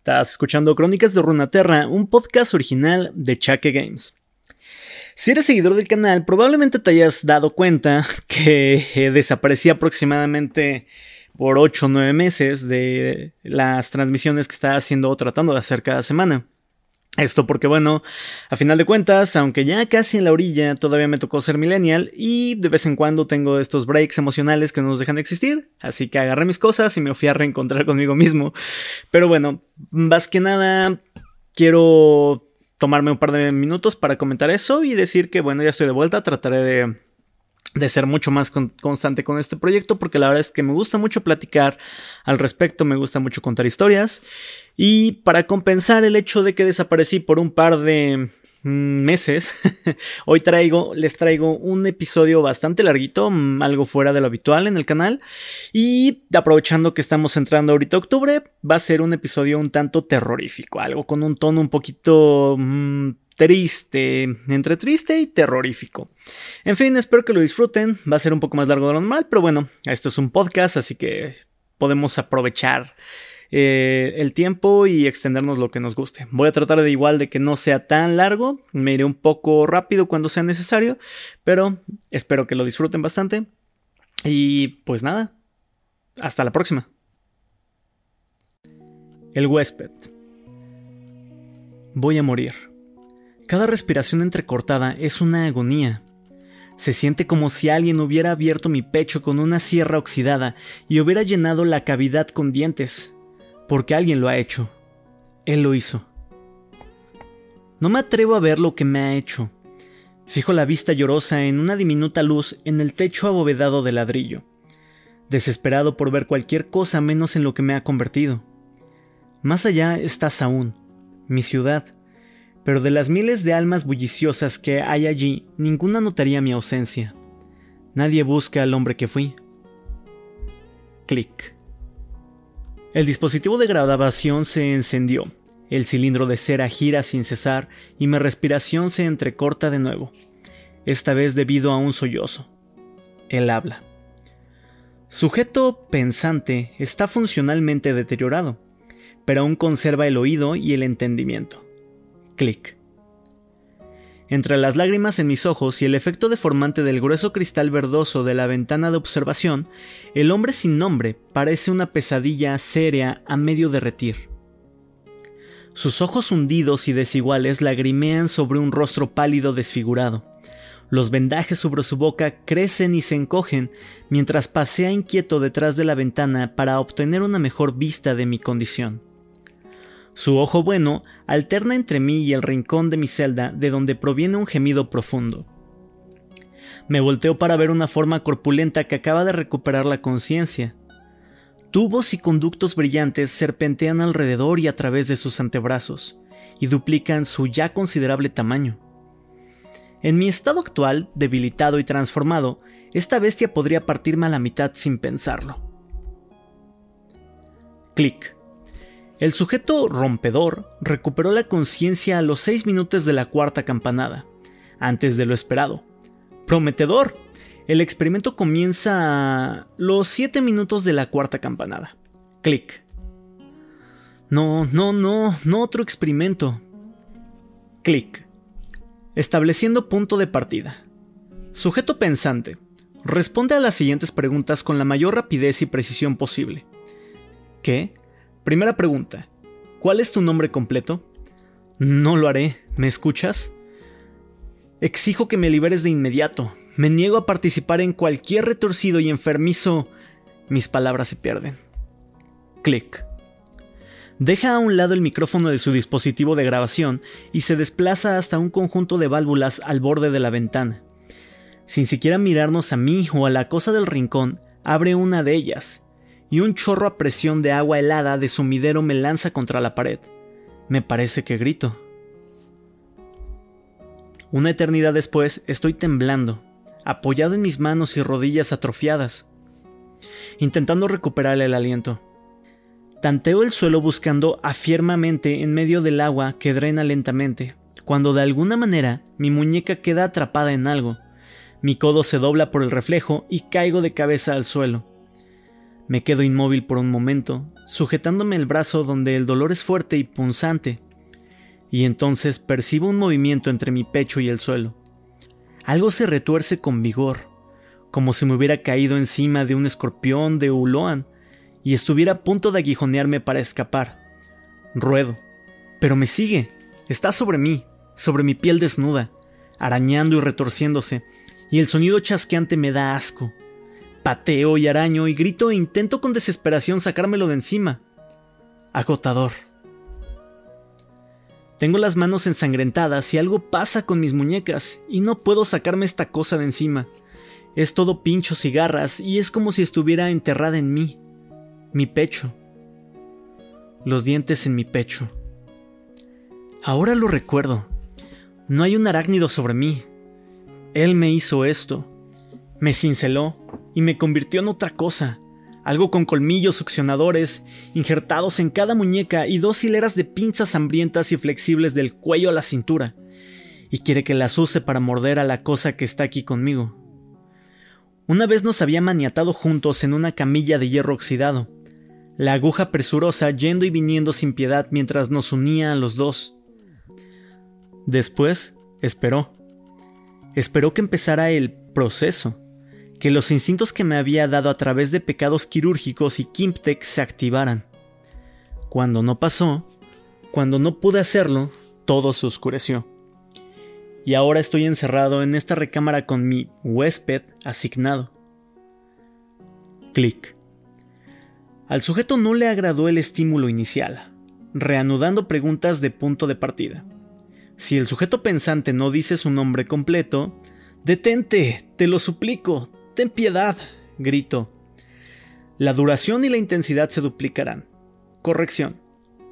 Estás escuchando Crónicas de Runaterra, un podcast original de Chaque Games. Si eres seguidor del canal, probablemente te hayas dado cuenta que eh, desaparecí aproximadamente por 8 o 9 meses de las transmisiones que estaba haciendo o tratando de hacer cada semana. Esto porque, bueno, a final de cuentas, aunque ya casi en la orilla, todavía me tocó ser millennial y de vez en cuando tengo estos breaks emocionales que no nos dejan de existir, así que agarré mis cosas y me fui a reencontrar conmigo mismo. Pero bueno, más que nada, quiero tomarme un par de minutos para comentar eso y decir que, bueno, ya estoy de vuelta, trataré de de ser mucho más constante con este proyecto porque la verdad es que me gusta mucho platicar al respecto, me gusta mucho contar historias y para compensar el hecho de que desaparecí por un par de mm, meses, hoy traigo, les traigo un episodio bastante larguito, mm, algo fuera de lo habitual en el canal y aprovechando que estamos entrando ahorita a octubre, va a ser un episodio un tanto terrorífico, algo con un tono un poquito... Mmm, triste, entre triste y terrorífico. En fin, espero que lo disfruten, va a ser un poco más largo de lo normal, pero bueno, esto es un podcast, así que podemos aprovechar eh, el tiempo y extendernos lo que nos guste. Voy a tratar de igual de que no sea tan largo, me iré un poco rápido cuando sea necesario, pero espero que lo disfruten bastante. Y pues nada, hasta la próxima. El huésped. Voy a morir. Cada respiración entrecortada es una agonía. Se siente como si alguien hubiera abierto mi pecho con una sierra oxidada y hubiera llenado la cavidad con dientes. Porque alguien lo ha hecho. Él lo hizo. No me atrevo a ver lo que me ha hecho. Fijo la vista llorosa en una diminuta luz en el techo abovedado de ladrillo, desesperado por ver cualquier cosa menos en lo que me ha convertido. Más allá está Saúl, mi ciudad, pero de las miles de almas bulliciosas que hay allí, ninguna notaría mi ausencia. Nadie busca al hombre que fui. Clic. El dispositivo de grabación se encendió. El cilindro de cera gira sin cesar y mi respiración se entrecorta de nuevo, esta vez debido a un sollozo. Él habla. Sujeto pensante está funcionalmente deteriorado, pero aún conserva el oído y el entendimiento. Clic. Entre las lágrimas en mis ojos y el efecto deformante del grueso cristal verdoso de la ventana de observación, el hombre sin nombre parece una pesadilla seria a medio derretir. Sus ojos hundidos y desiguales lagrimean sobre un rostro pálido desfigurado. Los vendajes sobre su boca crecen y se encogen mientras pasea inquieto detrás de la ventana para obtener una mejor vista de mi condición. Su ojo bueno alterna entre mí y el rincón de mi celda de donde proviene un gemido profundo. Me volteo para ver una forma corpulenta que acaba de recuperar la conciencia. Tubos y conductos brillantes serpentean alrededor y a través de sus antebrazos, y duplican su ya considerable tamaño. En mi estado actual, debilitado y transformado, esta bestia podría partirme a la mitad sin pensarlo. Clic. El sujeto rompedor recuperó la conciencia a los seis minutos de la cuarta campanada, antes de lo esperado. Prometedor. El experimento comienza a los siete minutos de la cuarta campanada. Clic. No, no, no, no otro experimento. Clic. Estableciendo punto de partida. Sujeto pensante. Responde a las siguientes preguntas con la mayor rapidez y precisión posible. ¿Qué? Primera pregunta. ¿Cuál es tu nombre completo? No lo haré. ¿Me escuchas? Exijo que me liberes de inmediato. Me niego a participar en cualquier retorcido y enfermizo. Mis palabras se pierden. Clic. Deja a un lado el micrófono de su dispositivo de grabación y se desplaza hasta un conjunto de válvulas al borde de la ventana. Sin siquiera mirarnos a mí o a la cosa del rincón, abre una de ellas y un chorro a presión de agua helada de sumidero me lanza contra la pared. Me parece que grito. Una eternidad después estoy temblando, apoyado en mis manos y rodillas atrofiadas, intentando recuperar el aliento. Tanteo el suelo buscando afiernamente en medio del agua que drena lentamente, cuando de alguna manera mi muñeca queda atrapada en algo. Mi codo se dobla por el reflejo y caigo de cabeza al suelo. Me quedo inmóvil por un momento, sujetándome el brazo donde el dolor es fuerte y punzante, y entonces percibo un movimiento entre mi pecho y el suelo. Algo se retuerce con vigor, como si me hubiera caído encima de un escorpión de Uloan y estuviera a punto de aguijonearme para escapar. Ruedo, pero me sigue, está sobre mí, sobre mi piel desnuda, arañando y retorciéndose, y el sonido chasqueante me da asco. Pateo y araño y grito e intento con desesperación sacármelo de encima. Agotador. Tengo las manos ensangrentadas y algo pasa con mis muñecas y no puedo sacarme esta cosa de encima. Es todo pinchos y garras y es como si estuviera enterrada en mí. Mi pecho. Los dientes en mi pecho. Ahora lo recuerdo. No hay un arácnido sobre mí. Él me hizo esto. Me cinceló y me convirtió en otra cosa. Algo con colmillos succionadores injertados en cada muñeca y dos hileras de pinzas hambrientas y flexibles del cuello a la cintura. Y quiere que las use para morder a la cosa que está aquí conmigo. Una vez nos había maniatado juntos en una camilla de hierro oxidado. La aguja presurosa yendo y viniendo sin piedad mientras nos unía a los dos. Después, esperó. Esperó que empezara el proceso, que los instintos que me había dado a través de pecados quirúrgicos y Kimptech se activaran. Cuando no pasó, cuando no pude hacerlo, todo se oscureció. Y ahora estoy encerrado en esta recámara con mi huésped asignado. Clic. Al sujeto no le agradó el estímulo inicial, reanudando preguntas de punto de partida. Si el sujeto pensante no dice su nombre completo, Detente, te lo suplico, ten piedad, grito. La duración y la intensidad se duplicarán. Corrección,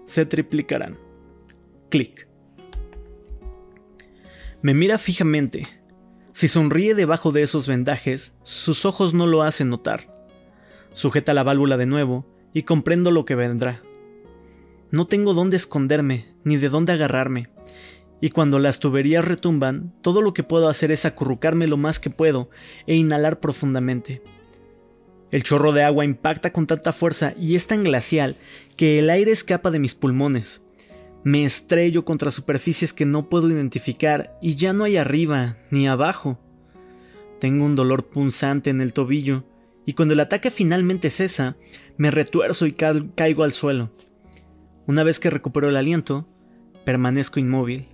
se triplicarán. Clic. Me mira fijamente. Si sonríe debajo de esos vendajes, sus ojos no lo hacen notar. Sujeta la válvula de nuevo y comprendo lo que vendrá. No tengo dónde esconderme, ni de dónde agarrarme, y cuando las tuberías retumban, todo lo que puedo hacer es acurrucarme lo más que puedo e inhalar profundamente. El chorro de agua impacta con tanta fuerza y es tan glacial que el aire escapa de mis pulmones. Me estrello contra superficies que no puedo identificar y ya no hay arriba ni abajo. Tengo un dolor punzante en el tobillo y cuando el ataque finalmente cesa, me retuerzo y caigo al suelo. Una vez que recupero el aliento, permanezco inmóvil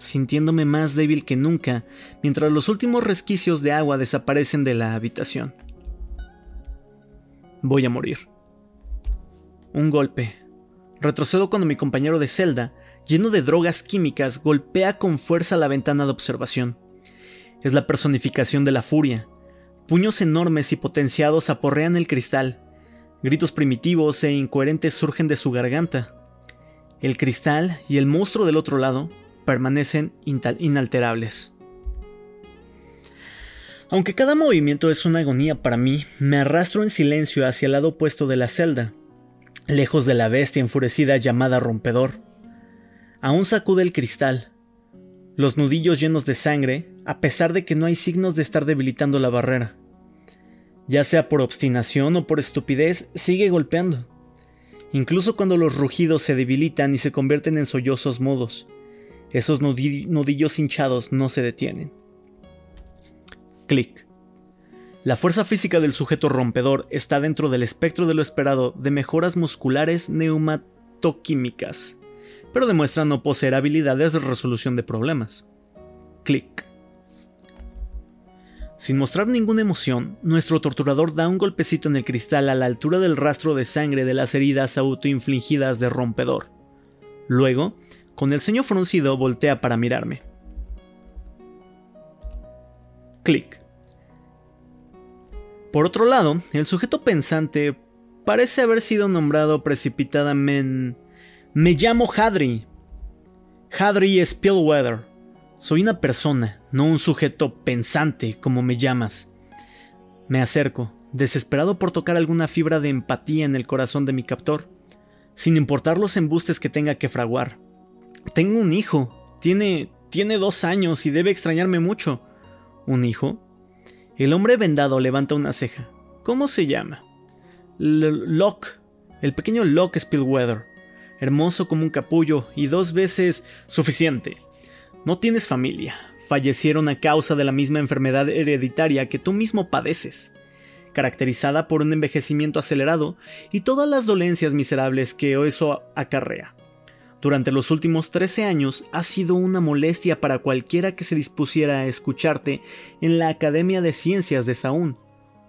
sintiéndome más débil que nunca, mientras los últimos resquicios de agua desaparecen de la habitación. Voy a morir. Un golpe. Retrocedo cuando mi compañero de celda, lleno de drogas químicas, golpea con fuerza la ventana de observación. Es la personificación de la furia. Puños enormes y potenciados aporrean el cristal. Gritos primitivos e incoherentes surgen de su garganta. El cristal y el monstruo del otro lado permanecen inalterables. Aunque cada movimiento es una agonía para mí, me arrastro en silencio hacia el lado opuesto de la celda, lejos de la bestia enfurecida llamada rompedor. Aún sacude el cristal, los nudillos llenos de sangre, a pesar de que no hay signos de estar debilitando la barrera. Ya sea por obstinación o por estupidez, sigue golpeando. Incluso cuando los rugidos se debilitan y se convierten en sollozos mudos. Esos nudillos hinchados no se detienen. Clic. La fuerza física del sujeto rompedor está dentro del espectro de lo esperado de mejoras musculares neumatoquímicas, pero demuestra no poseer habilidades de resolución de problemas. Clic. Sin mostrar ninguna emoción, nuestro torturador da un golpecito en el cristal a la altura del rastro de sangre de las heridas autoinfligidas de rompedor. Luego, con el ceño fruncido voltea para mirarme. Clic. Por otro lado, el sujeto pensante parece haber sido nombrado precipitadamente. Me llamo Hadri. Hadri Spillweather. Soy una persona, no un sujeto pensante como me llamas. Me acerco, desesperado por tocar alguna fibra de empatía en el corazón de mi captor, sin importar los embustes que tenga que fraguar. Tengo un hijo. Tiene. tiene dos años y debe extrañarme mucho. ¿Un hijo? El hombre vendado levanta una ceja. ¿Cómo se llama? Locke, el pequeño Locke Spillweather, hermoso como un capullo y dos veces suficiente. No tienes familia, fallecieron a causa de la misma enfermedad hereditaria que tú mismo padeces, caracterizada por un envejecimiento acelerado y todas las dolencias miserables que eso acarrea. Durante los últimos 13 años ha sido una molestia para cualquiera que se dispusiera a escucharte en la Academia de Ciencias de Saúl,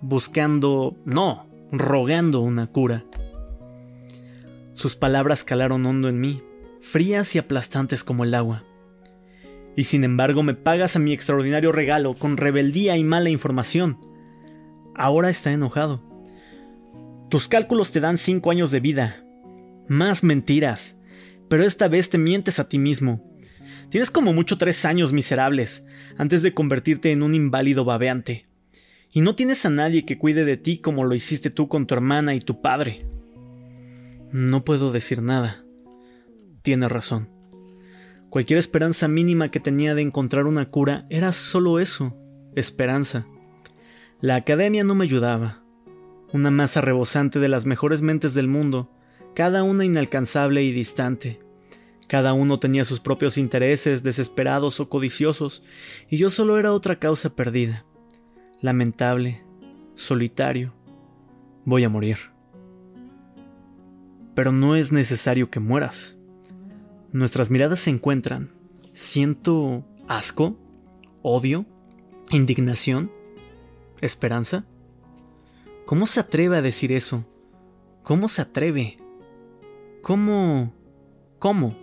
buscando, no, rogando una cura. Sus palabras calaron hondo en mí, frías y aplastantes como el agua. Y sin embargo me pagas a mi extraordinario regalo con rebeldía y mala información. Ahora está enojado. Tus cálculos te dan cinco años de vida. Más mentiras pero esta vez te mientes a ti mismo. Tienes como mucho tres años miserables, antes de convertirte en un inválido babeante. Y no tienes a nadie que cuide de ti como lo hiciste tú con tu hermana y tu padre. No puedo decir nada. Tiene razón. Cualquier esperanza mínima que tenía de encontrar una cura era solo eso, esperanza. La academia no me ayudaba. Una masa rebosante de las mejores mentes del mundo cada una inalcanzable y distante. Cada uno tenía sus propios intereses, desesperados o codiciosos, y yo solo era otra causa perdida. Lamentable, solitario. Voy a morir. Pero no es necesario que mueras. Nuestras miradas se encuentran. Siento asco, odio, indignación, esperanza. ¿Cómo se atreve a decir eso? ¿Cómo se atreve? ¿Cómo? ¿Cómo?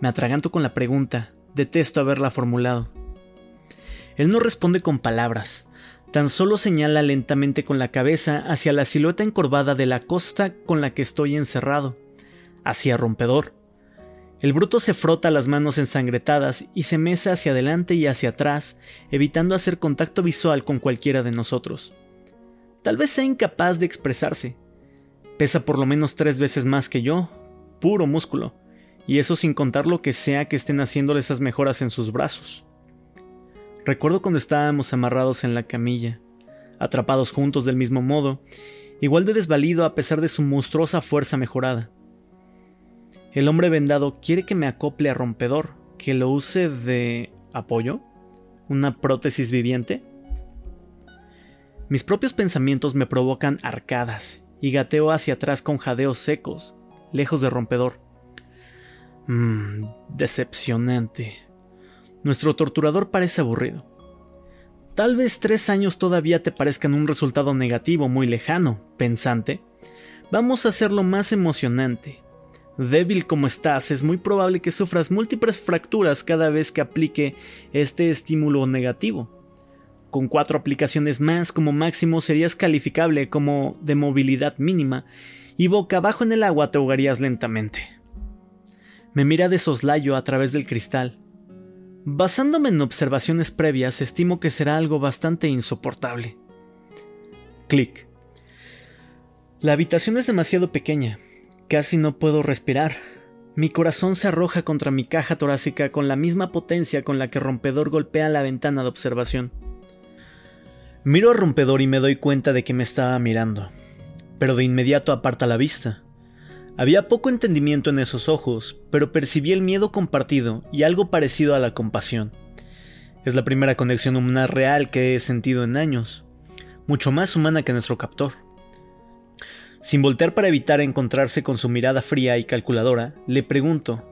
Me atraganto con la pregunta, detesto haberla formulado. Él no responde con palabras, tan solo señala lentamente con la cabeza hacia la silueta encorvada de la costa con la que estoy encerrado, hacia rompedor. El bruto se frota las manos ensangretadas y se mesa hacia adelante y hacia atrás, evitando hacer contacto visual con cualquiera de nosotros. Tal vez sea incapaz de expresarse, Pesa por lo menos tres veces más que yo, puro músculo, y eso sin contar lo que sea que estén haciéndole esas mejoras en sus brazos. Recuerdo cuando estábamos amarrados en la camilla, atrapados juntos del mismo modo, igual de desvalido a pesar de su monstruosa fuerza mejorada. El hombre vendado quiere que me acople a rompedor, que lo use de apoyo, una prótesis viviente. Mis propios pensamientos me provocan arcadas y gateo hacia atrás con jadeos secos, lejos de rompedor. Mmm, decepcionante. Nuestro torturador parece aburrido. Tal vez tres años todavía te parezcan un resultado negativo muy lejano, pensante. Vamos a hacerlo más emocionante. Débil como estás, es muy probable que sufras múltiples fracturas cada vez que aplique este estímulo negativo. Con cuatro aplicaciones más como máximo serías calificable como de movilidad mínima y boca abajo en el agua te ahogarías lentamente. Me mira de soslayo a través del cristal. Basándome en observaciones previas, estimo que será algo bastante insoportable. Clic. La habitación es demasiado pequeña. Casi no puedo respirar. Mi corazón se arroja contra mi caja torácica con la misma potencia con la que rompedor golpea la ventana de observación. Miro al rompedor y me doy cuenta de que me estaba mirando, pero de inmediato aparta la vista. Había poco entendimiento en esos ojos, pero percibí el miedo compartido y algo parecido a la compasión. Es la primera conexión humana real que he sentido en años, mucho más humana que nuestro captor. Sin voltear para evitar encontrarse con su mirada fría y calculadora, le pregunto,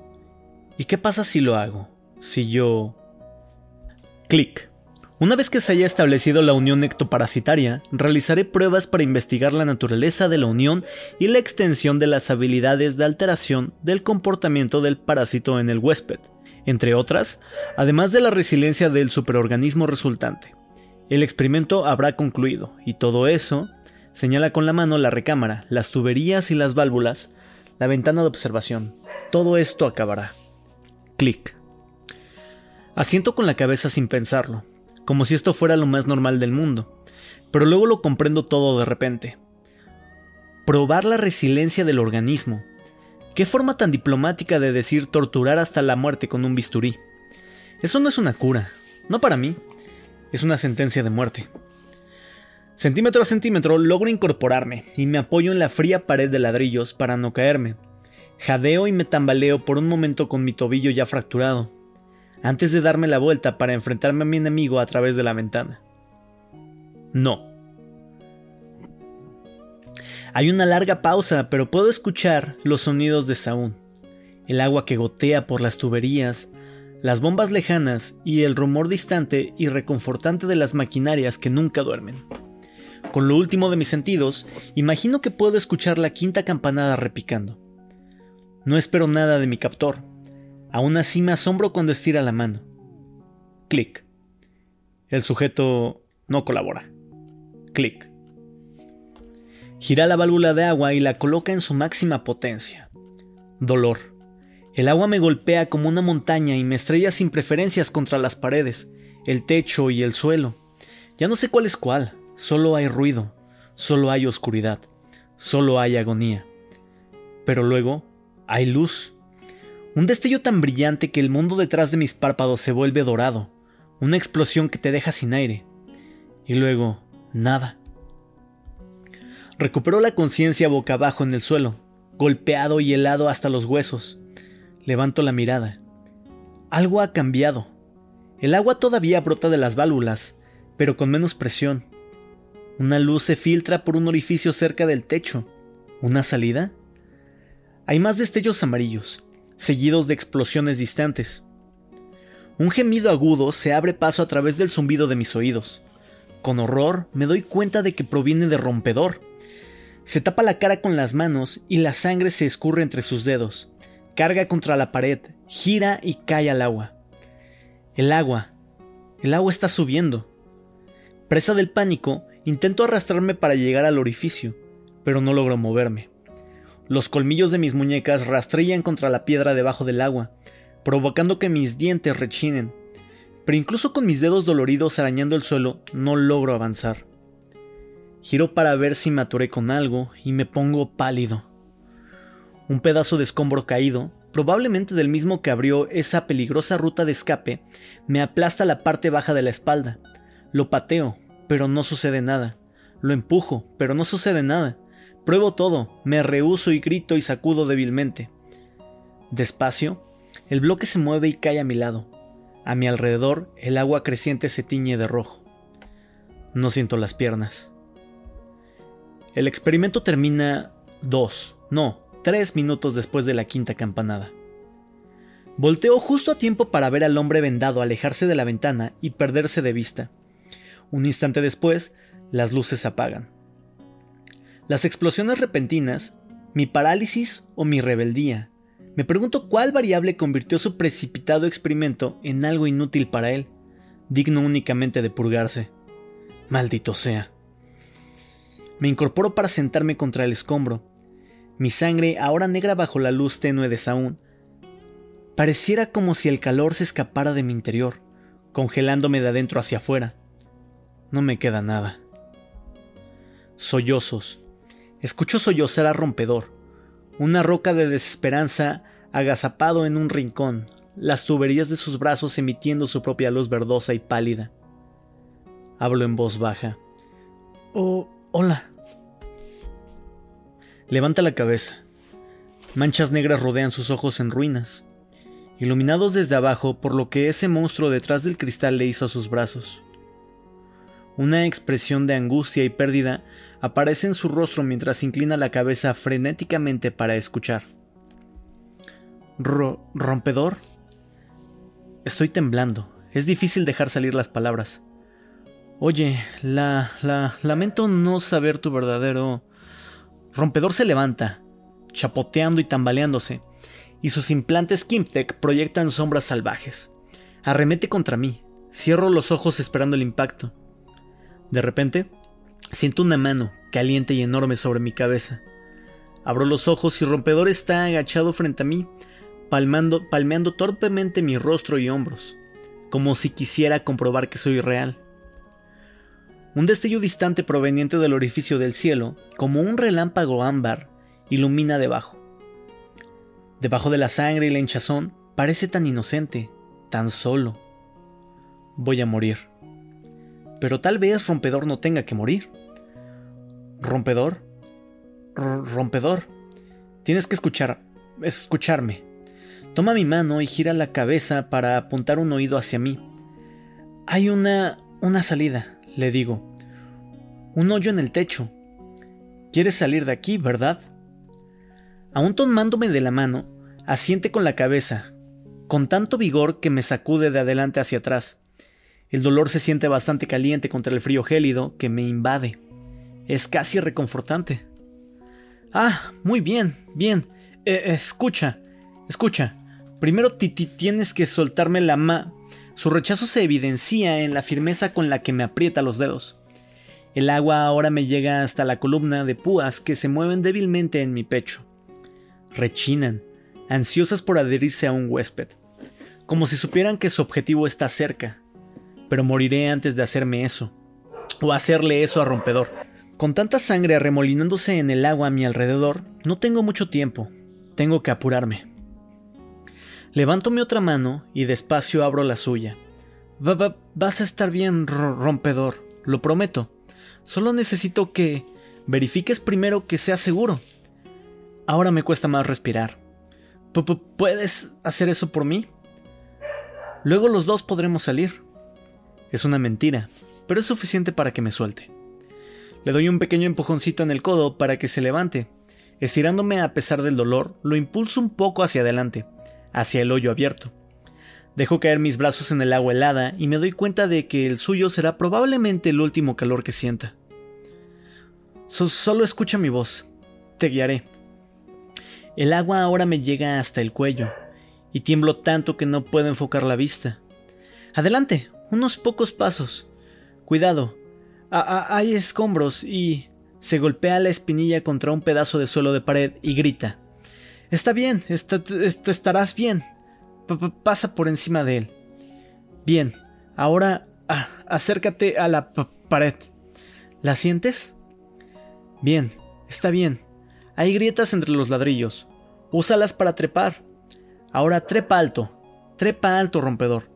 ¿y qué pasa si lo hago? Si yo... Clic. Una vez que se haya establecido la unión ectoparasitaria, realizaré pruebas para investigar la naturaleza de la unión y la extensión de las habilidades de alteración del comportamiento del parásito en el huésped, entre otras, además de la resiliencia del superorganismo resultante. El experimento habrá concluido, y todo eso, señala con la mano la recámara, las tuberías y las válvulas, la ventana de observación. Todo esto acabará. Clic. Asiento con la cabeza sin pensarlo, como si esto fuera lo más normal del mundo, pero luego lo comprendo todo de repente. Probar la resiliencia del organismo. Qué forma tan diplomática de decir torturar hasta la muerte con un bisturí. Eso no es una cura, no para mí, es una sentencia de muerte. Centímetro a centímetro logro incorporarme y me apoyo en la fría pared de ladrillos para no caerme. Jadeo y me tambaleo por un momento con mi tobillo ya fracturado, antes de darme la vuelta para enfrentarme a mi enemigo a través de la ventana. No. Hay una larga pausa, pero puedo escuchar los sonidos de Saúl, el agua que gotea por las tuberías, las bombas lejanas y el rumor distante y reconfortante de las maquinarias que nunca duermen. Con lo último de mis sentidos, imagino que puedo escuchar la quinta campanada repicando. No espero nada de mi captor. Aún así me asombro cuando estira la mano. Clic. El sujeto no colabora. Clic. Gira la válvula de agua y la coloca en su máxima potencia. Dolor. El agua me golpea como una montaña y me estrella sin preferencias contra las paredes, el techo y el suelo. Ya no sé cuál es cuál. Solo hay ruido, solo hay oscuridad, solo hay agonía. Pero luego hay luz. Un destello tan brillante que el mundo detrás de mis párpados se vuelve dorado, una explosión que te deja sin aire. Y luego, nada. Recupero la conciencia boca abajo en el suelo, golpeado y helado hasta los huesos. Levanto la mirada. Algo ha cambiado. El agua todavía brota de las válvulas, pero con menos presión. Una luz se filtra por un orificio cerca del techo. ¿Una salida? Hay más destellos amarillos, seguidos de explosiones distantes. Un gemido agudo se abre paso a través del zumbido de mis oídos. Con horror me doy cuenta de que proviene de rompedor. Se tapa la cara con las manos y la sangre se escurre entre sus dedos. Carga contra la pared, gira y cae al agua. El agua. El agua está subiendo. Presa del pánico, Intento arrastrarme para llegar al orificio, pero no logro moverme. Los colmillos de mis muñecas rastrillan contra la piedra debajo del agua, provocando que mis dientes rechinen. Pero incluso con mis dedos doloridos arañando el suelo, no logro avanzar. Giro para ver si me con algo y me pongo pálido. Un pedazo de escombro caído, probablemente del mismo que abrió esa peligrosa ruta de escape, me aplasta la parte baja de la espalda. Lo pateo, pero no sucede nada. Lo empujo, pero no sucede nada. Pruebo todo, me rehuso y grito y sacudo débilmente. Despacio, el bloque se mueve y cae a mi lado. A mi alrededor, el agua creciente se tiñe de rojo. No siento las piernas. El experimento termina dos, no, tres minutos después de la quinta campanada. Volteo justo a tiempo para ver al hombre vendado alejarse de la ventana y perderse de vista. Un instante después, las luces apagan. Las explosiones repentinas, mi parálisis o mi rebeldía. Me pregunto cuál variable convirtió su precipitado experimento en algo inútil para él, digno únicamente de purgarse. Maldito sea. Me incorporo para sentarme contra el escombro. Mi sangre, ahora negra bajo la luz tenue de Saúl, pareciera como si el calor se escapara de mi interior, congelándome de adentro hacia afuera. No me queda nada. Sollozos. Escucho sollozar a rompedor. Una roca de desesperanza agazapado en un rincón, las tuberías de sus brazos emitiendo su propia luz verdosa y pálida. Hablo en voz baja. Oh, hola. Levanta la cabeza. Manchas negras rodean sus ojos en ruinas, iluminados desde abajo por lo que ese monstruo detrás del cristal le hizo a sus brazos. Una expresión de angustia y pérdida aparece en su rostro mientras inclina la cabeza frenéticamente para escuchar. ¿Rompedor? Estoy temblando. Es difícil dejar salir las palabras. Oye, la, la, lamento no saber tu verdadero... Rompedor se levanta, chapoteando y tambaleándose, y sus implantes Kimtech proyectan sombras salvajes. Arremete contra mí. Cierro los ojos esperando el impacto. De repente, siento una mano caliente y enorme sobre mi cabeza. Abro los ojos y Rompedor está agachado frente a mí, palmando, palmeando torpemente mi rostro y hombros, como si quisiera comprobar que soy real. Un destello distante proveniente del orificio del cielo, como un relámpago ámbar, ilumina debajo. Debajo de la sangre y la hinchazón, parece tan inocente, tan solo. Voy a morir. Pero tal vez Rompedor no tenga que morir. ¿Rompedor? rompedor. Tienes que escuchar. escucharme. Toma mi mano y gira la cabeza para apuntar un oído hacia mí. Hay una. una salida, le digo. Un hoyo en el techo. Quieres salir de aquí, ¿verdad? Aún tomándome de la mano, asiente con la cabeza, con tanto vigor que me sacude de adelante hacia atrás. El dolor se siente bastante caliente contra el frío gélido que me invade. Es casi reconfortante. Ah, muy bien, bien. Eh, escucha, escucha. Primero Titi tienes que soltarme la ma. Su rechazo se evidencia en la firmeza con la que me aprieta los dedos. El agua ahora me llega hasta la columna de púas que se mueven débilmente en mi pecho. Rechinan, ansiosas por adherirse a un huésped, como si supieran que su objetivo está cerca. Pero moriré antes de hacerme eso, o hacerle eso a rompedor. Con tanta sangre arremolinándose en el agua a mi alrededor, no tengo mucho tiempo. Tengo que apurarme. Levanto mi otra mano y despacio abro la suya. vas a estar bien, rompedor, lo prometo. Solo necesito que verifiques primero que sea seguro. Ahora me cuesta más respirar. ¿Puedes hacer eso por mí? Luego los dos podremos salir. Es una mentira, pero es suficiente para que me suelte. Le doy un pequeño empujoncito en el codo para que se levante. Estirándome a pesar del dolor, lo impulso un poco hacia adelante, hacia el hoyo abierto. Dejo caer mis brazos en el agua helada y me doy cuenta de que el suyo será probablemente el último calor que sienta. solo escucha mi voz. Te guiaré. El agua ahora me llega hasta el cuello, y tiemblo tanto que no puedo enfocar la vista. Adelante, unos pocos pasos. Cuidado, hay escombros y... Se golpea la espinilla contra un pedazo de suelo de pared y grita. Está bien, estarás bien. pasa por encima de él. Bien, ahora ah, acércate a la pared. ¿La sientes? Bien, está bien. Hay grietas entre los ladrillos. Úsalas para trepar. Ahora trepa alto. Trepa alto, rompedor.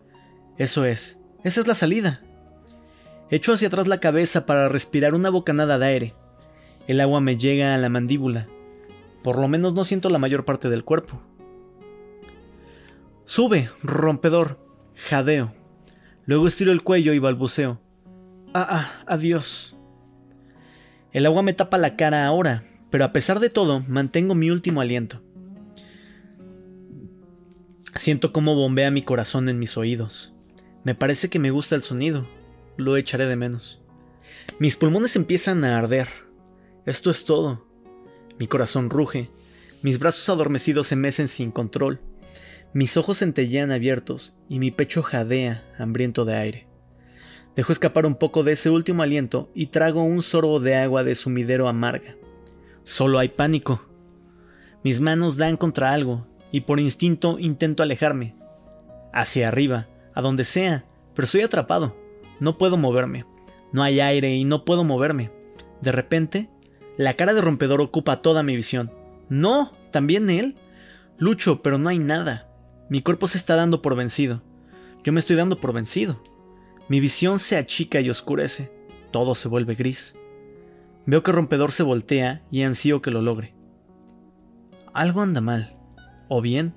Eso es. Esa es la salida. Echo hacia atrás la cabeza para respirar una bocanada de aire. El agua me llega a la mandíbula. Por lo menos no siento la mayor parte del cuerpo. Sube, rompedor. Jadeo. Luego estiro el cuello y balbuceo. Ah, ah, adiós. El agua me tapa la cara ahora, pero a pesar de todo, mantengo mi último aliento. Siento cómo bombea mi corazón en mis oídos. Me parece que me gusta el sonido, lo echaré de menos. Mis pulmones empiezan a arder. Esto es todo. Mi corazón ruge, mis brazos adormecidos se mecen sin control, mis ojos centellean abiertos y mi pecho jadea, hambriento de aire. Dejo escapar un poco de ese último aliento y trago un sorbo de agua de sumidero amarga. Solo hay pánico. Mis manos dan contra algo y por instinto intento alejarme. Hacia arriba, a donde sea, pero estoy atrapado. No puedo moverme. No hay aire y no puedo moverme. De repente, la cara de rompedor ocupa toda mi visión. No, también él. Lucho, pero no hay nada. Mi cuerpo se está dando por vencido. Yo me estoy dando por vencido. Mi visión se achica y oscurece. Todo se vuelve gris. Veo que Rompedor se voltea y ansío que lo logre. Algo anda mal. O bien,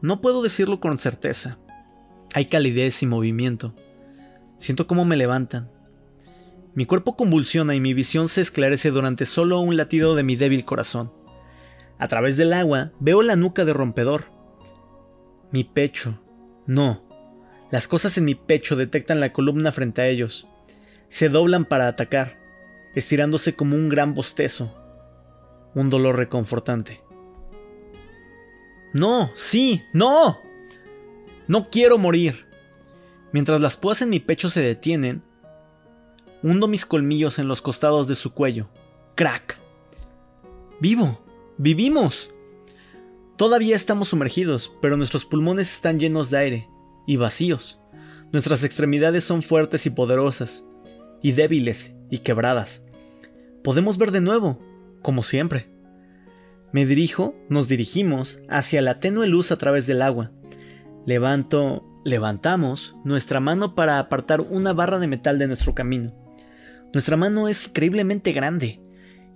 no puedo decirlo con certeza. Hay calidez y movimiento. Siento cómo me levantan. Mi cuerpo convulsiona y mi visión se esclarece durante solo un latido de mi débil corazón. A través del agua veo la nuca de rompedor. Mi pecho. No. Las cosas en mi pecho detectan la columna frente a ellos. Se doblan para atacar, estirándose como un gran bostezo. Un dolor reconfortante. No, sí, no. No quiero morir. Mientras las púas en mi pecho se detienen, hundo mis colmillos en los costados de su cuello. ¡Crack! ¡Vivo! ¡Vivimos! Todavía estamos sumergidos, pero nuestros pulmones están llenos de aire y vacíos. Nuestras extremidades son fuertes y poderosas, y débiles y quebradas. Podemos ver de nuevo, como siempre. Me dirijo, nos dirigimos hacia la tenue luz a través del agua. Levanto Levantamos nuestra mano para apartar una barra de metal de nuestro camino. Nuestra mano es increíblemente grande,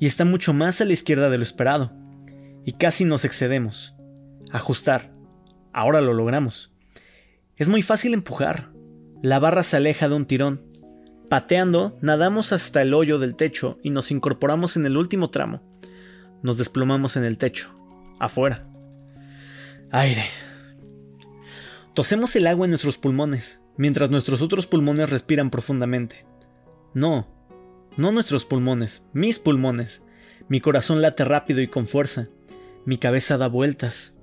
y está mucho más a la izquierda de lo esperado, y casi nos excedemos. Ajustar. Ahora lo logramos. Es muy fácil empujar. La barra se aleja de un tirón. Pateando, nadamos hasta el hoyo del techo y nos incorporamos en el último tramo. Nos desplomamos en el techo. Afuera. Aire. Tosemos el agua en nuestros pulmones, mientras nuestros otros pulmones respiran profundamente. No, no nuestros pulmones, mis pulmones. Mi corazón late rápido y con fuerza. Mi cabeza da vueltas.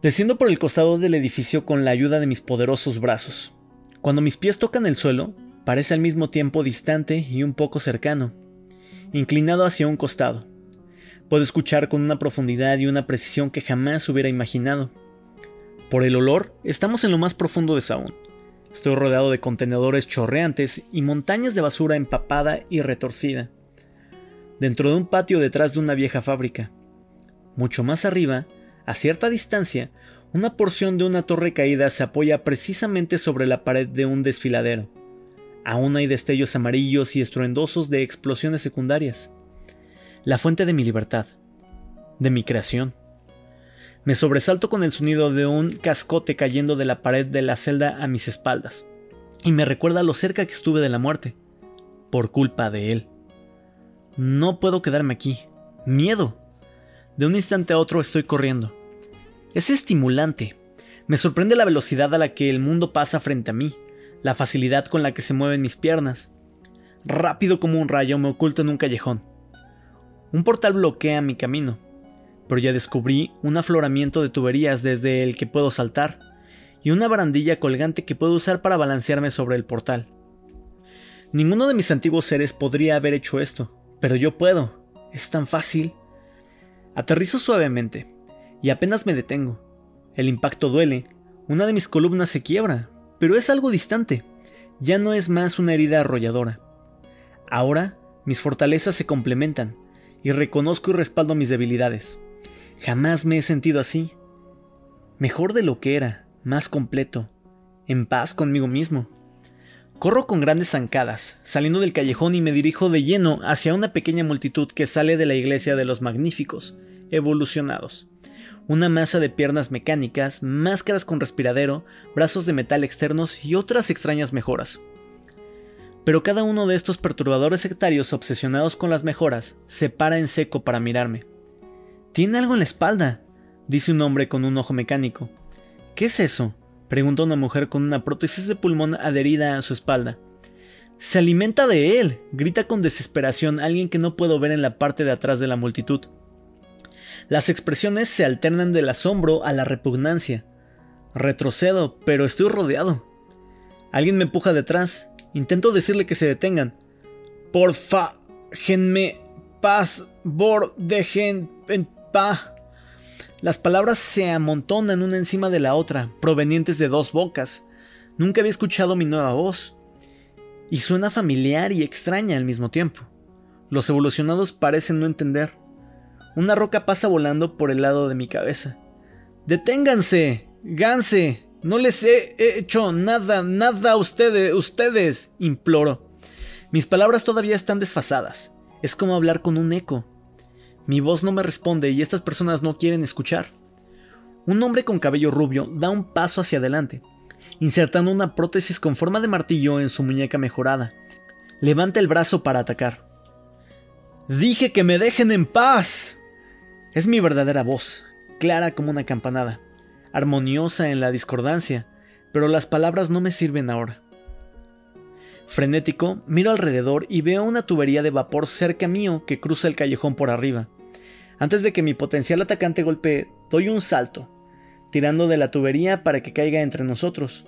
Desciendo por el costado del edificio con la ayuda de mis poderosos brazos. Cuando mis pies tocan el suelo, parece al mismo tiempo distante y un poco cercano, inclinado hacia un costado. Puedo escuchar con una profundidad y una precisión que jamás hubiera imaginado. Por el olor, estamos en lo más profundo de Saúl. Estoy rodeado de contenedores chorreantes y montañas de basura empapada y retorcida. Dentro de un patio detrás de una vieja fábrica. Mucho más arriba, a cierta distancia, una porción de una torre caída se apoya precisamente sobre la pared de un desfiladero. Aún hay destellos amarillos y estruendosos de explosiones secundarias. La fuente de mi libertad, de mi creación. Me sobresalto con el sonido de un cascote cayendo de la pared de la celda a mis espaldas, y me recuerda lo cerca que estuve de la muerte, por culpa de él. No puedo quedarme aquí. Miedo. De un instante a otro estoy corriendo. Es estimulante. Me sorprende la velocidad a la que el mundo pasa frente a mí, la facilidad con la que se mueven mis piernas. Rápido como un rayo me oculto en un callejón. Un portal bloquea mi camino pero ya descubrí un afloramiento de tuberías desde el que puedo saltar, y una barandilla colgante que puedo usar para balancearme sobre el portal. Ninguno de mis antiguos seres podría haber hecho esto, pero yo puedo. Es tan fácil. Aterrizo suavemente, y apenas me detengo. El impacto duele, una de mis columnas se quiebra, pero es algo distante. Ya no es más una herida arrolladora. Ahora, mis fortalezas se complementan, y reconozco y respaldo mis debilidades. Jamás me he sentido así. Mejor de lo que era, más completo, en paz conmigo mismo. Corro con grandes zancadas, saliendo del callejón y me dirijo de lleno hacia una pequeña multitud que sale de la iglesia de los magníficos, evolucionados. Una masa de piernas mecánicas, máscaras con respiradero, brazos de metal externos y otras extrañas mejoras. Pero cada uno de estos perturbadores sectarios obsesionados con las mejoras se para en seco para mirarme. Tiene algo en la espalda, dice un hombre con un ojo mecánico. ¿Qué es eso? pregunta una mujer con una prótesis de pulmón adherida a su espalda. Se alimenta de él, grita con desesperación alguien que no puedo ver en la parte de atrás de la multitud. Las expresiones se alternan del asombro a la repugnancia. Retrocedo, pero estoy rodeado. Alguien me empuja detrás. Intento decirle que se detengan. Porfa, genme, paz, bor, dejen, las palabras se amontonan una encima de la otra, provenientes de dos bocas. Nunca había escuchado mi nueva voz. Y suena familiar y extraña al mismo tiempo. Los evolucionados parecen no entender. Una roca pasa volando por el lado de mi cabeza. ¡Deténganse! ¡Ganse! No les he hecho nada, nada a ustedes, ustedes, imploro. Mis palabras todavía están desfasadas. Es como hablar con un eco. Mi voz no me responde y estas personas no quieren escuchar. Un hombre con cabello rubio da un paso hacia adelante, insertando una prótesis con forma de martillo en su muñeca mejorada. Levanta el brazo para atacar. Dije que me dejen en paz. Es mi verdadera voz, clara como una campanada, armoniosa en la discordancia, pero las palabras no me sirven ahora. Frenético, miro alrededor y veo una tubería de vapor cerca mío que cruza el callejón por arriba. Antes de que mi potencial atacante golpee, doy un salto, tirando de la tubería para que caiga entre nosotros.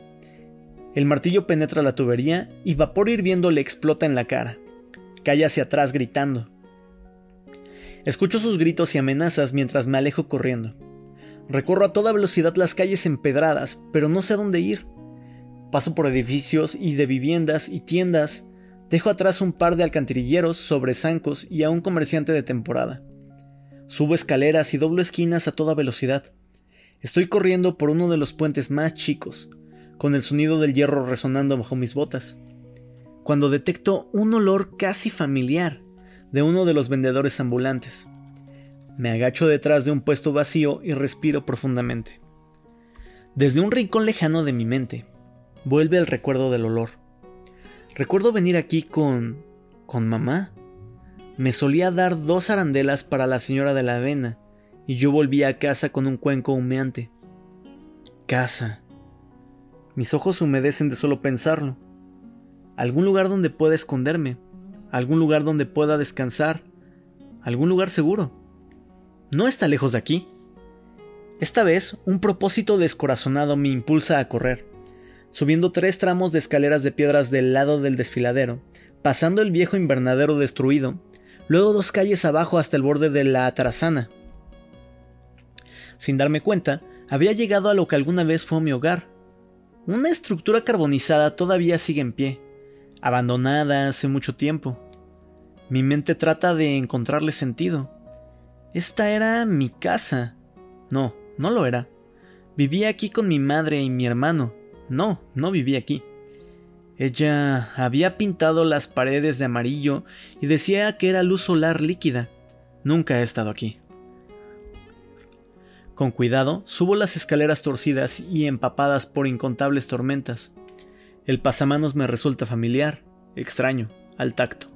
El martillo penetra la tubería y vapor hirviendo le explota en la cara. Cae hacia atrás gritando. Escucho sus gritos y amenazas mientras me alejo corriendo. Recorro a toda velocidad las calles empedradas, pero no sé dónde ir. Paso por edificios y de viviendas y tiendas. Dejo atrás un par de alcantarilleros sobre zancos y a un comerciante de temporada. Subo escaleras y doblo esquinas a toda velocidad. Estoy corriendo por uno de los puentes más chicos, con el sonido del hierro resonando bajo mis botas, cuando detecto un olor casi familiar, de uno de los vendedores ambulantes. Me agacho detrás de un puesto vacío y respiro profundamente. Desde un rincón lejano de mi mente, vuelve el recuerdo del olor. Recuerdo venir aquí con... con mamá. Me solía dar dos arandelas para la señora de la avena, y yo volvía a casa con un cuenco humeante. Casa. Mis ojos humedecen de solo pensarlo. Algún lugar donde pueda esconderme, algún lugar donde pueda descansar, algún lugar seguro. No está lejos de aquí. Esta vez, un propósito descorazonado me impulsa a correr subiendo tres tramos de escaleras de piedras del lado del desfiladero, pasando el viejo invernadero destruido, luego dos calles abajo hasta el borde de la Atarazana. Sin darme cuenta, había llegado a lo que alguna vez fue mi hogar. Una estructura carbonizada todavía sigue en pie, abandonada hace mucho tiempo. Mi mente trata de encontrarle sentido. Esta era mi casa. No, no lo era. Vivía aquí con mi madre y mi hermano, no, no vivía aquí. Ella había pintado las paredes de amarillo y decía que era luz solar líquida. Nunca he estado aquí. Con cuidado, subo las escaleras torcidas y empapadas por incontables tormentas. El pasamanos me resulta familiar, extraño, al tacto.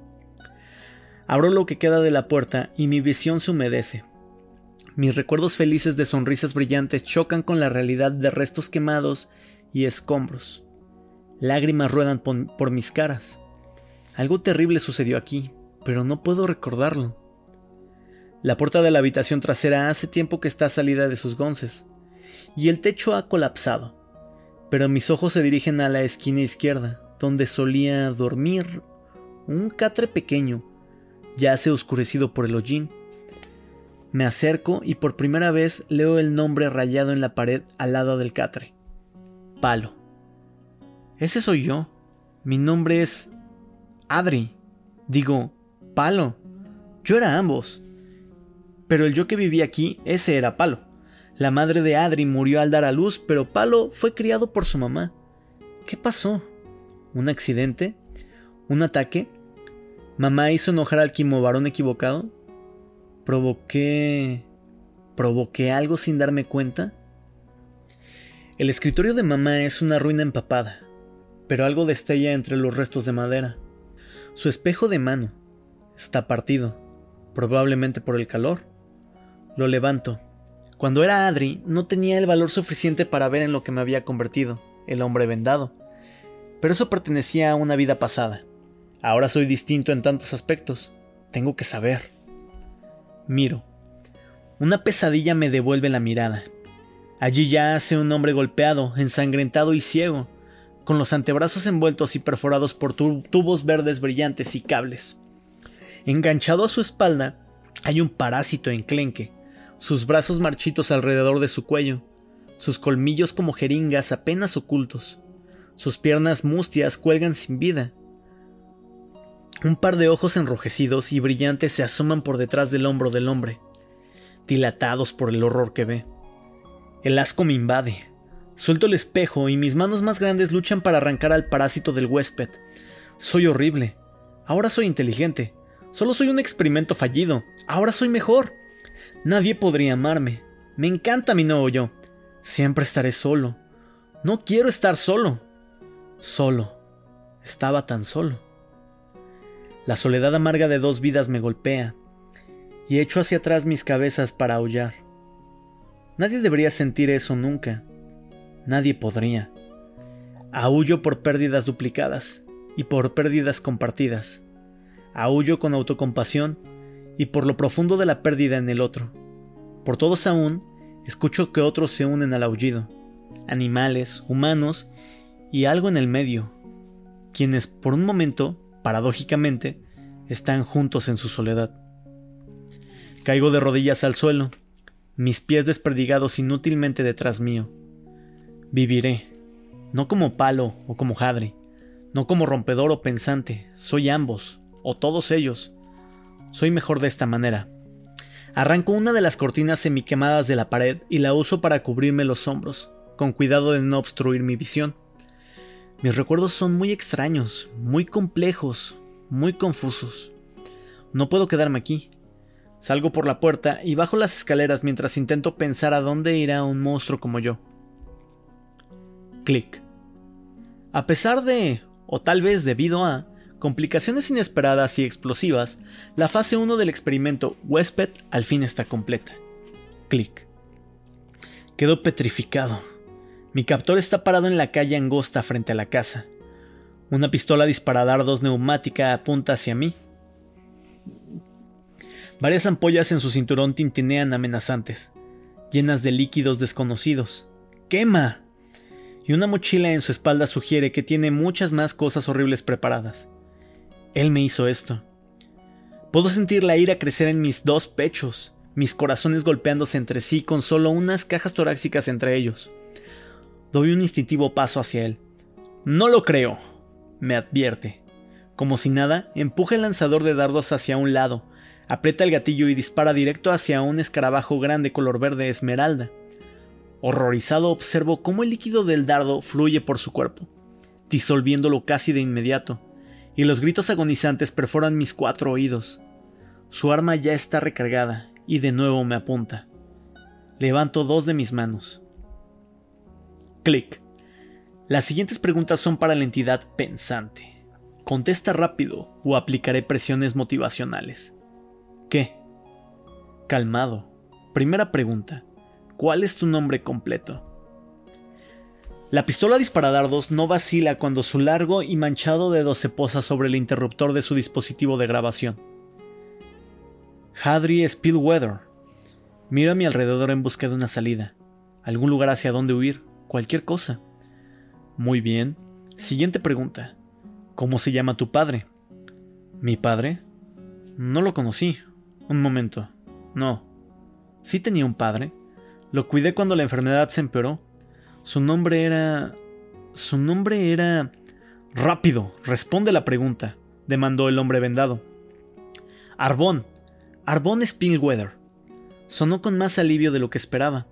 Abro lo que queda de la puerta y mi visión se humedece. Mis recuerdos felices de sonrisas brillantes chocan con la realidad de restos quemados y escombros. Lágrimas ruedan por, mis caras. Algo terrible sucedió aquí, pero no puedo recordarlo. La puerta de la habitación trasera hace tiempo que está salida de sus gonces, y el techo ha colapsado. Pero mis ojos se dirigen a la esquina izquierda, donde solía dormir un catre pequeño, ya se oscurecido por el hollín. Me acerco y por primera vez leo el nombre rayado en la pared al lado del catre. Palo. Ese soy yo. Mi nombre es Adri. Digo, Palo. Yo era ambos. Pero el yo que vivía aquí, ese era Palo. La madre de Adri murió al dar a luz, pero Palo fue criado por su mamá. ¿Qué pasó? ¿Un accidente? ¿Un ataque? ¿Mamá hizo enojar al quimovarón equivocado? ¿Provoqué... ¿Provoqué algo sin darme cuenta? El escritorio de mamá es una ruina empapada, pero algo destella entre los restos de madera. Su espejo de mano está partido, probablemente por el calor. Lo levanto. Cuando era Adri, no tenía el valor suficiente para ver en lo que me había convertido, el hombre vendado. Pero eso pertenecía a una vida pasada. Ahora soy distinto en tantos aspectos. Tengo que saber. Miro. Una pesadilla me devuelve la mirada. Allí yace un hombre golpeado, ensangrentado y ciego, con los antebrazos envueltos y perforados por tubos verdes brillantes y cables. Enganchado a su espalda hay un parásito enclenque, sus brazos marchitos alrededor de su cuello, sus colmillos como jeringas apenas ocultos, sus piernas mustias cuelgan sin vida. Un par de ojos enrojecidos y brillantes se asoman por detrás del hombro del hombre, dilatados por el horror que ve. El asco me invade. Suelto el espejo y mis manos más grandes luchan para arrancar al parásito del huésped. Soy horrible. Ahora soy inteligente. Solo soy un experimento fallido. Ahora soy mejor. Nadie podría amarme. Me encanta mi nuevo yo. Siempre estaré solo. No quiero estar solo. Solo. Estaba tan solo. La soledad amarga de dos vidas me golpea, y echo hacia atrás mis cabezas para aullar. Nadie debería sentir eso nunca. Nadie podría. Aullo por pérdidas duplicadas y por pérdidas compartidas. Aullo con autocompasión y por lo profundo de la pérdida en el otro. Por todos aún, escucho que otros se unen al aullido. Animales, humanos y algo en el medio, quienes por un momento, paradójicamente, están juntos en su soledad. Caigo de rodillas al suelo mis pies desperdigados inútilmente detrás mío. Viviré, no como palo o como jadre, no como rompedor o pensante, soy ambos, o todos ellos. Soy mejor de esta manera. Arranco una de las cortinas semiquemadas de la pared y la uso para cubrirme los hombros, con cuidado de no obstruir mi visión. Mis recuerdos son muy extraños, muy complejos, muy confusos. No puedo quedarme aquí. Salgo por la puerta y bajo las escaleras mientras intento pensar a dónde irá un monstruo como yo. Clic. A pesar de, o tal vez debido a, complicaciones inesperadas y explosivas, la fase 1 del experimento Westpet al fin está completa. Clic. Quedo petrificado. Mi captor está parado en la calle angosta frente a la casa. Una pistola disparadardos neumática apunta hacia mí. Varias ampollas en su cinturón tintinean amenazantes, llenas de líquidos desconocidos. ¡Quema! Y una mochila en su espalda sugiere que tiene muchas más cosas horribles preparadas. Él me hizo esto. Puedo sentir la ira crecer en mis dos pechos, mis corazones golpeándose entre sí con solo unas cajas torácicas entre ellos. Doy un instintivo paso hacia él. No lo creo, me advierte. Como si nada, empuja el lanzador de dardos hacia un lado, aprieta el gatillo y dispara directo hacia un escarabajo grande color verde esmeralda. Horrorizado observo cómo el líquido del dardo fluye por su cuerpo, disolviéndolo casi de inmediato, y los gritos agonizantes perforan mis cuatro oídos. Su arma ya está recargada y de nuevo me apunta. Levanto dos de mis manos. Clic. Las siguientes preguntas son para la entidad pensante. Contesta rápido o aplicaré presiones motivacionales. ¿Qué? Calmado. Primera pregunta. ¿Cuál es tu nombre completo? La pistola disparadardos no vacila cuando su largo y manchado dedo se posa sobre el interruptor de su dispositivo de grabación. Hadri Spillweather. Miro a mi alrededor en busca de una salida, algún lugar hacia donde huir cualquier cosa. Muy bien. Siguiente pregunta. ¿Cómo se llama tu padre? ¿Mi padre? No lo conocí. Un momento. No. Sí tenía un padre. Lo cuidé cuando la enfermedad se empeoró. Su nombre era... Su nombre era... Rápido, responde la pregunta, demandó el hombre vendado. Arbón. Arbón Spillweather. Sonó con más alivio de lo que esperaba.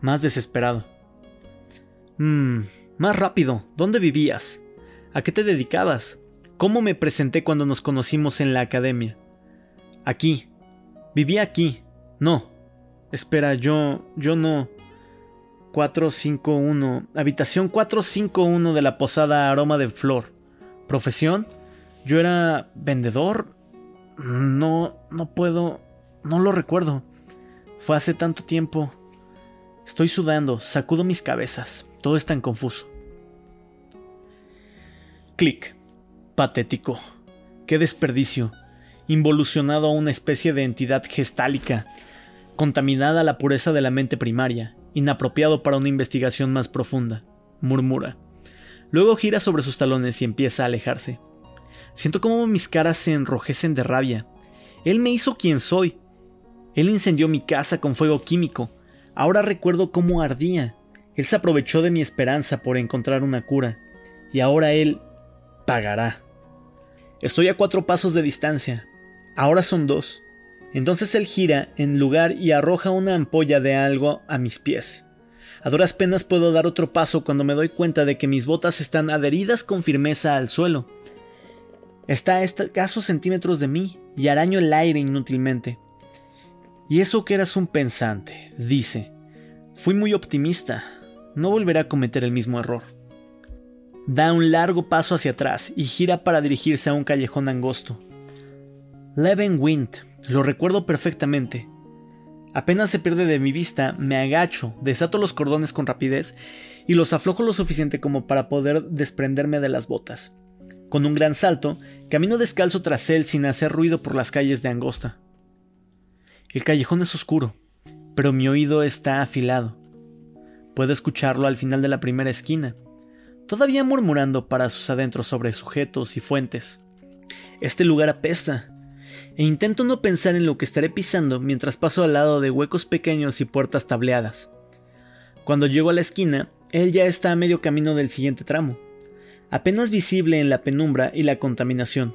Más desesperado. Mmm, más rápido, ¿dónde vivías? ¿A qué te dedicabas? ¿Cómo me presenté cuando nos conocimos en la academia? Aquí. Vivía aquí. No. Espera, yo... yo no... 451. Habitación 451 de la posada Aroma de Flor. ¿Profesión? Yo era vendedor. No, no puedo... No lo recuerdo. Fue hace tanto tiempo. Estoy sudando, sacudo mis cabezas. Todo es tan confuso. Clic. Patético. Qué desperdicio. Involucionado a una especie de entidad gestálica. Contaminada la pureza de la mente primaria. Inapropiado para una investigación más profunda. Murmura. Luego gira sobre sus talones y empieza a alejarse. Siento como mis caras se enrojecen de rabia. Él me hizo quien soy. Él incendió mi casa con fuego químico. Ahora recuerdo cómo ardía. Él se aprovechó de mi esperanza por encontrar una cura, y ahora él pagará. Estoy a cuatro pasos de distancia. Ahora son dos. Entonces él gira en lugar y arroja una ampolla de algo a mis pies. A duras penas puedo dar otro paso cuando me doy cuenta de que mis botas están adheridas con firmeza al suelo. Está a escasos centímetros de mí y araño el aire inútilmente. Y eso que eras un pensante, dice. Fui muy optimista no volverá a cometer el mismo error. Da un largo paso hacia atrás y gira para dirigirse a un callejón angosto. Leven Wind, lo recuerdo perfectamente. Apenas se pierde de mi vista, me agacho, desato los cordones con rapidez y los aflojo lo suficiente como para poder desprenderme de las botas. Con un gran salto, camino descalzo tras él sin hacer ruido por las calles de Angosta. El callejón es oscuro, pero mi oído está afilado. Puedo escucharlo al final de la primera esquina, todavía murmurando para sus adentros sobre sujetos y fuentes. Este lugar apesta, e intento no pensar en lo que estaré pisando mientras paso al lado de huecos pequeños y puertas tableadas. Cuando llego a la esquina, él ya está a medio camino del siguiente tramo, apenas visible en la penumbra y la contaminación.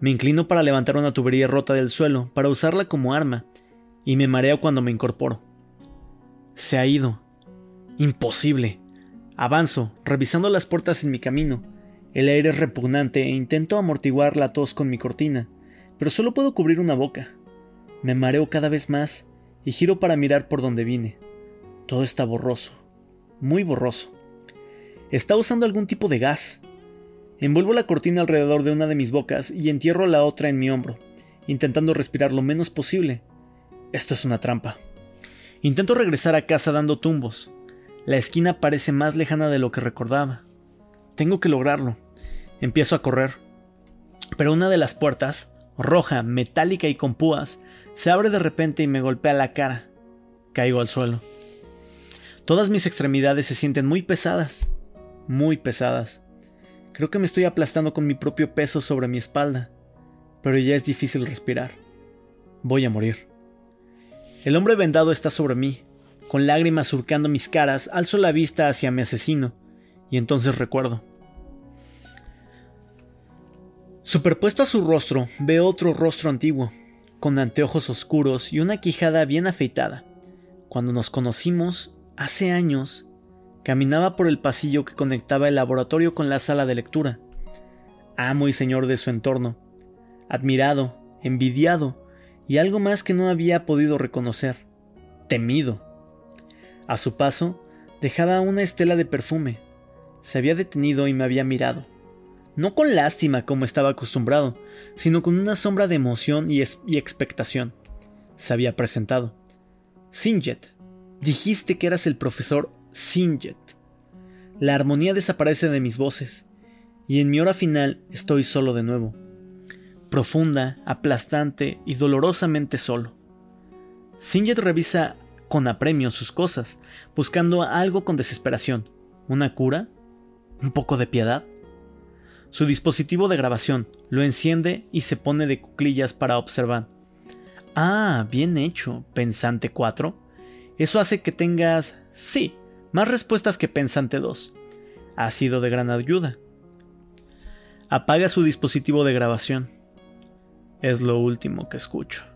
Me inclino para levantar una tubería rota del suelo para usarla como arma, y me mareo cuando me incorporo. Se ha ido, Imposible. Avanzo, revisando las puertas en mi camino. El aire es repugnante e intento amortiguar la tos con mi cortina, pero solo puedo cubrir una boca. Me mareo cada vez más y giro para mirar por donde vine. Todo está borroso, muy borroso. Está usando algún tipo de gas. Envuelvo la cortina alrededor de una de mis bocas y entierro la otra en mi hombro, intentando respirar lo menos posible. Esto es una trampa. Intento regresar a casa dando tumbos. La esquina parece más lejana de lo que recordaba. Tengo que lograrlo. Empiezo a correr. Pero una de las puertas, roja, metálica y con púas, se abre de repente y me golpea la cara. Caigo al suelo. Todas mis extremidades se sienten muy pesadas, muy pesadas. Creo que me estoy aplastando con mi propio peso sobre mi espalda, pero ya es difícil respirar. Voy a morir. El hombre vendado está sobre mí. Con lágrimas surcando mis caras, alzo la vista hacia mi asesino, y entonces recuerdo. Superpuesto a su rostro, veo otro rostro antiguo, con anteojos oscuros y una quijada bien afeitada. Cuando nos conocimos, hace años, caminaba por el pasillo que conectaba el laboratorio con la sala de lectura. Amo y señor de su entorno, admirado, envidiado y algo más que no había podido reconocer, temido. A su paso, dejaba una estela de perfume. Se había detenido y me había mirado no con lástima como estaba acostumbrado, sino con una sombra de emoción y, expectación. Se había presentado. Sinjet, dijiste que eras el profesor Sinjet. La armonía desaparece de mis voces, y en mi hora final estoy solo de nuevo. Profunda, aplastante y dolorosamente solo. Sinjet revisa con apremio sus cosas, buscando algo con desesperación. ¿Una cura? ¿Un poco de piedad? Su dispositivo de grabación, lo enciende y se pone de cuclillas para observar. Ah, bien hecho, Pensante 4. Eso hace que tengas, sí, más respuestas que Pensante 2. Ha sido de gran ayuda. Apaga su dispositivo de grabación. Es lo último que escucho.